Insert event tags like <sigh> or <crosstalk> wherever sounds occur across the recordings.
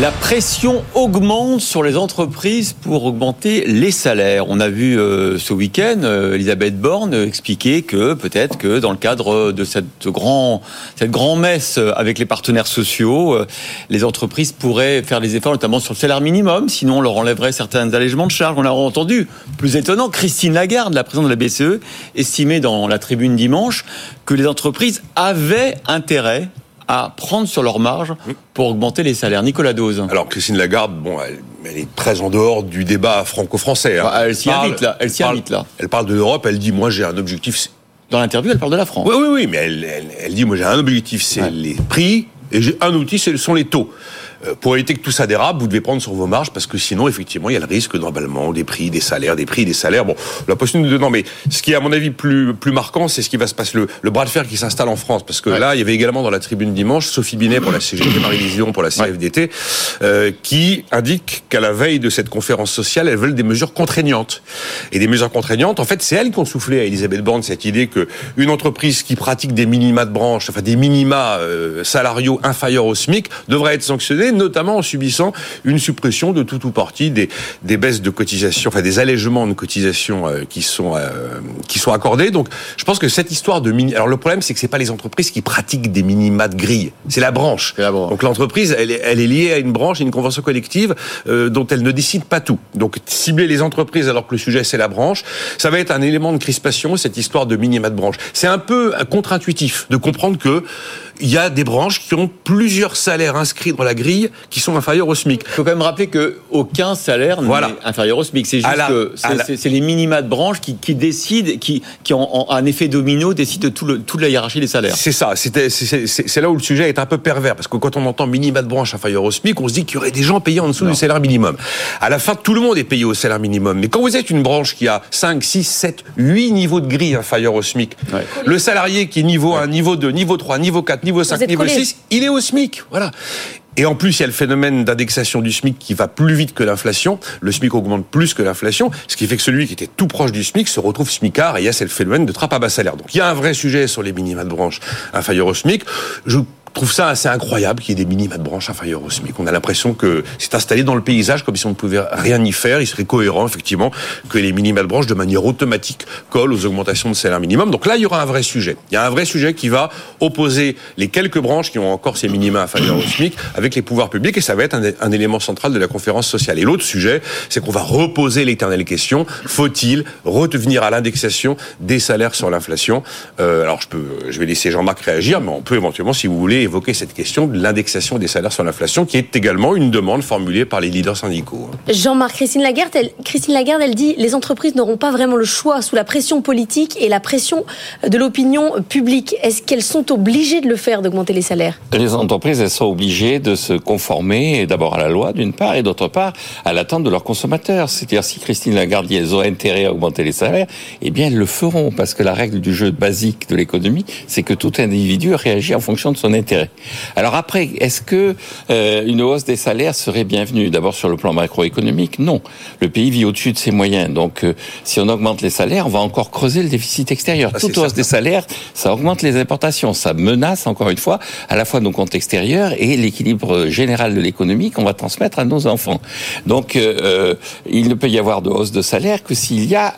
La pression augmente sur les entreprises pour augmenter les salaires. On a vu euh, ce week-end euh, Elisabeth Borne expliquer que peut-être que dans le cadre de cette grand cette messe avec les partenaires sociaux, euh, les entreprises pourraient faire des efforts notamment sur le salaire minimum, sinon on leur enlèverait certains allègements de charges. On a entendu, plus étonnant, Christine Lagarde, la présidente de la BCE, estimait dans la tribune dimanche que les entreprises avaient intérêt à prendre sur leur marge pour augmenter les salaires. Nicolas Dose. Alors Christine Lagarde, bon, elle, elle est très en dehors du débat franco-français. hein. Elle s'y invite là. Elle s'y parle- invite là. Elle parle de l'Europe, elle dit moi j'ai un objectif. Dans l'interview, elle parle de la France. Oui, oui, oui, mais elle, elle, elle dit moi j'ai un objectif, c'est Ouais. les prix, et j'ai un outil, ce sont les taux. Euh, Pour éviter que tout ça dérape, vous devez prendre sur vos marges parce que sinon, effectivement, il y a le risque d'emballement des prix, des salaires, des prix, des salaires. Bon, la possibilité de non, mais ce qui est à mon avis plus plus marquant, c'est ce qui va se passer le, le bras de fer qui s'installe en France parce que Ouais. là, il y avait également dans la tribune dimanche Sophie Binet pour la CGT, Marie pour la CFDT, euh, qui indique qu'à la veille de cette conférence sociale, elles veulent des mesures contraignantes. Et des mesures contraignantes, en fait, c'est elles qui ont soufflé à Elisabeth Borne cette idée que une entreprise qui pratique des minima de branche, enfin des minima euh, salariaux inférieurs au SMIC, devrait être sanctionnée, notamment en subissant une suppression de tout ou partie des, des baisses de cotisation, enfin des allègements de cotisation euh, qui sont euh, qui sont accordés. Donc, je pense que cette histoire de mini, alors le problème, c'est que c'est pas les entreprises qui pratiquent des minima de grille, c'est la branche. La branche. Donc l'entreprise, elle est, elle est liée à une branche, à une convention collective euh, dont elle ne décide pas tout. Donc cibler les entreprises alors que le sujet c'est la branche, ça va être un élément de crispation cette histoire de minima de branche. C'est un peu contre-intuitif de comprendre que il y a des branches qui ont plusieurs salaires inscrits dans la grille qui sont inférieurs au SMIC. Il faut quand même rappeler que aucun salaire Voilà. n'est inférieur au SMIC. C'est juste la- que c'est- la- les minima de branche qui, qui décident, qui, qui en- un effet domino décident de tout le, toute la hiérarchie des salaires. C'est ça, c'est là où le sujet est un peu pervers, parce que quand on entend minima de branche inférieur au SMIC, on se dit qu'il y aurait des gens payés en dessous Non. du salaire minimum. À la fin, tout le monde est payé au salaire minimum. Mais quand vous êtes une branche qui a 5, 6, 7, 8 niveaux de grille inférieurs au SMIC, Ouais. le salarié qui est niveau 1, niveau 2, niveau 3, niveau 4, niveau 5, êtes niveau collés. 6, il est au SMIC. Voilà. Et en plus, il y a le phénomène d'indexation du SMIC qui va plus vite que l'inflation. Le SMIC augmente plus que l'inflation, ce qui fait que celui qui était tout proche du SMIC se retrouve SMICard et il y a ce phénomène de trappe à bas salaire. Donc il y a un vrai sujet sur les minima de branche inférieurs au SMIC. Je trouve ça assez incroyable qu'il y ait des minima de branche inférieurs au SMIC. On a l'impression que c'est installé dans le paysage comme si on ne pouvait rien y faire. Il serait cohérent, effectivement, que les minima de branche, de manière automatique, collent aux augmentations de salaire minimum. Donc là, il y aura un vrai sujet. Il y a un vrai sujet qui va opposer les quelques branches qui ont encore ces minima inférieurs au SMIC avec les pouvoirs publics et ça va être un, un élément central de la conférence sociale. Et l'autre sujet, c'est qu'on va reposer l'éternelle question faut-il revenir à l'indexation des salaires sur l'inflation? Euh, Alors, je peux, je vais laisser Jean-Marc réagir, mais on peut éventuellement, si vous voulez, évoquer cette question de l'indexation des salaires sur l'inflation, qui est également une demande formulée par les leaders syndicaux. Jean-Marc, Christine Lagarde, elle, Christine Lagarde, elle dit les entreprises n'auront pas vraiment le choix sous la pression politique et la pression de l'opinion publique. Est-ce qu'elles sont obligées de le faire, d'augmenter les salaires? Les entreprises, elles sont obligées de se conformer d'abord à la loi, d'une part, et d'autre part, à l'attente de leurs consommateurs. C'est-à-dire, si Christine Lagarde dit elles ont intérêt à augmenter les salaires, eh bien, elles le feront, parce que la règle du jeu basique de l'économie, c'est que tout individu réagit en fonction de son intérêt. Alors après, est-ce que euh, une hausse des salaires serait bienvenue? D'abord, sur le plan macroéconomique, non. Le pays vit au-dessus de ses moyens, donc euh, si on augmente les salaires, on va encore creuser le déficit extérieur. Ah, Toute hausse des salaires, ça augmente les importations, ça menace encore une fois à la fois nos comptes extérieurs et l'équilibre général de l'économie qu'on va transmettre à nos enfants. Donc, euh, euh, il ne peut y avoir de hausse de salaire que s'il y a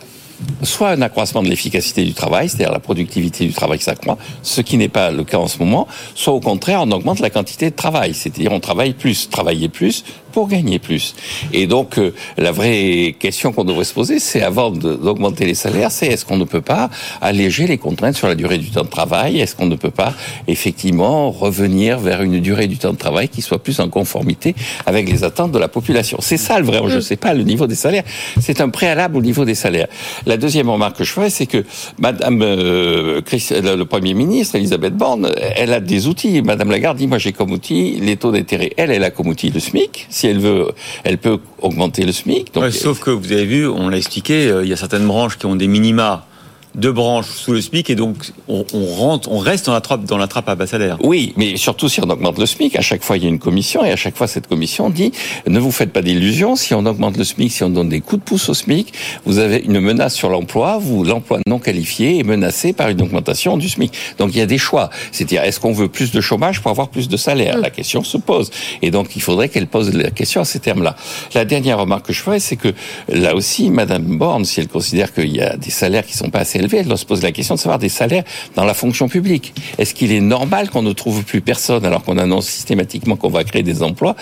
soit un accroissement de l'efficacité du travail, c'est-à-dire la productivité du travail qui s'accroît, ce qui n'est pas le cas en ce moment, soit au contraire on augmente la quantité de travail, c'est-à-dire on travaille plus, travailler plus pour gagner plus. Et donc euh, la vraie question qu'on devrait se poser, c'est avant d'augmenter les salaires, c'est est-ce qu'on ne peut pas alléger les contraintes sur la durée du temps de travail? Est-ce qu'on ne peut pas effectivement revenir vers une durée du temps de travail qui soit plus en conformité avec les attentes de la population? C'est ça le vrai enjeu, c'est pas le niveau des salaires, c'est un préalable au niveau des salaires. La deuxième remarque que je ferais, c'est que Madame euh, Chris- le Premier ministre, Elisabeth Borne, elle a des outils. Madame Lagarde dit, moi j'ai comme outil les taux d'intérêt. Elle, elle a comme outil le SMIC. Si elle veut, elle peut augmenter le SMIC. Sauf que vous avez vu, on l'a expliqué, euh, il y a certaines branches qui ont des minima deux branches sous le SMIC et donc on, on rentre, on reste dans la trappe, dans la trappe à bas salaire. Oui, mais surtout si on augmente le SMIC, à chaque fois il y a une commission et à chaque fois cette commission dit ne vous faites pas d'illusions, si on augmente le SMIC, si on donne des coups de pouce au SMIC, vous avez une menace sur l'emploi, vous l'emploi non qualifié est menacé par une augmentation du SMIC. Donc il y a des choix, c'est-à-dire est-ce qu'on veut plus de chômage pour avoir plus de salaire? La question se pose et donc il faudrait qu'elle pose la question à ces termes-là. La dernière remarque que je ferais, c'est que là aussi, Madame Borne, si elle considère qu'il y a des salaires qui sont pas assez élevés, elle doit se poser la question de savoir des salaires dans la fonction publique. Est-ce qu'il est normal qu'on ne trouve plus personne alors qu'on annonce systématiquement qu'on va créer des emplois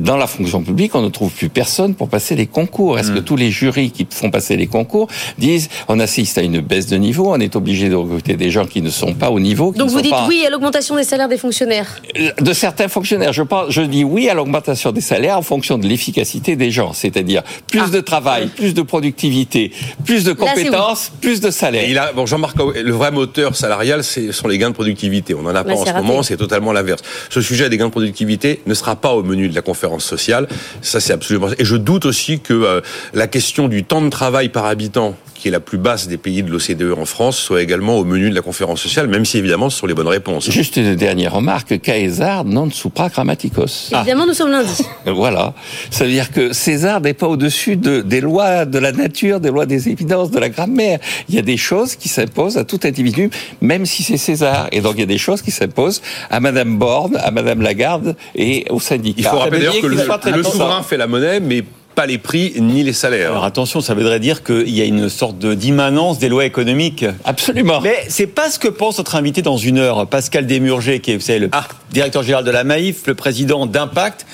dans la fonction publique, on ne trouve plus personne pour passer les concours? Est-ce que Mm. tous les jurys qui font passer les concours disent on assiste à une baisse de niveau, on est obligé de recruter des gens qui ne sont pas au niveau, qui Donc ne vous sont dites pas oui à l'augmentation des salaires des fonctionnaires? de certains fonctionnaires. Je pense, je dis oui à l'augmentation des salaires en fonction de l'efficacité des gens, c'est-à-dire plus Ah. de travail, plus de productivité, plus de Là, compétences, plus de salaire. Et il a, bon, Jean-Marc, le vrai moteur salarial, ce sont les gains de productivité. On n'en a pas en ce raté. moment, c'est totalement l'inverse. Ce sujet des gains de productivité ne sera pas au menu de la conférence sociale. Ça, c'est absolument. Et je doute aussi que euh, la question du temps de travail par habitant, qui est la plus basse des pays de l'OCDE en France, soit également au menu de la conférence sociale, même si évidemment ce sont les bonnes réponses. Juste une dernière remarque, Caesar non supra grammaticos. Évidemment, nous sommes lundi. <laughs> Voilà. Ça veut dire que César n'est pas au-dessus de, des lois de la nature, des lois des évidences, de la grammaire. Il y a des choses qui s'imposent à tout individu, même si c'est César. Et donc il y a des choses qui s'imposent à Madame Borne, à Madame Lagarde et au syndicat. Il faut rappeler d'ailleurs que le, le souverain fait la monnaie, mais pas les prix ni les salaires. Alors attention, ça voudrait dire qu'il y a une sorte de d'immanence des lois économiques. Absolument. Mais c'est pas ce que pense notre invité dans une heure, Pascal Desmurger, qui est vous savez, le Ah. directeur général de la Maïf, le président d'Impact.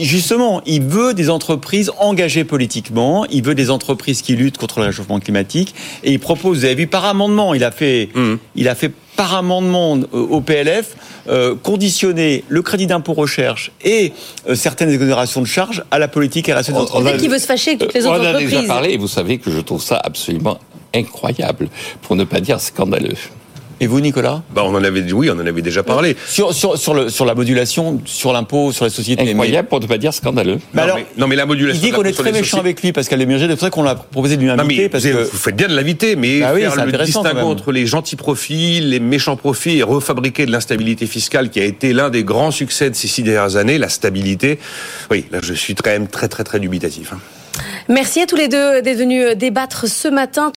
Justement, il veut des entreprises engagées politiquement, il veut des entreprises qui luttent contre le réchauffement climatique, et il propose, vous avez vu, par amendement, il a fait, Mhm. il a fait par amendement euh, au PLF euh, conditionner le crédit d'impôt recherche et euh, certaines exonérations de charges à la politique RSE entreprises. a- Peut-être qu'il veut se fâcher avec toutes les On en a déjà parlé et vous savez que je trouve ça absolument incroyable, pour ne pas dire scandaleux. Et vous, Nicolas Bah, on en avait oui, on en avait déjà parlé. sur, sur, sur, le, sur la modulation, sur l'impôt, sur les sociétés. mais- Incroyable pour ne pas dire scandaleux. Mais non, alors, mais, non, mais la modulation. Il dit qu'on est très méchant avec lui, Pascal Desmurger. C'est pour ça qu'on l'a proposé de lui Non, inviter. mais parce vous, que... vous faites bien de l'inviter, mais Bah oui, faire le distinguo entre les gentils profits, les méchants profits et refabriquer de l'instabilité fiscale qui a été l'un des grands succès de ces six dernières années, la stabilité. Oui, là, je suis quand même très, très, très dubitatif. hein. Merci à tous les deux d'être venus débattre ce matin.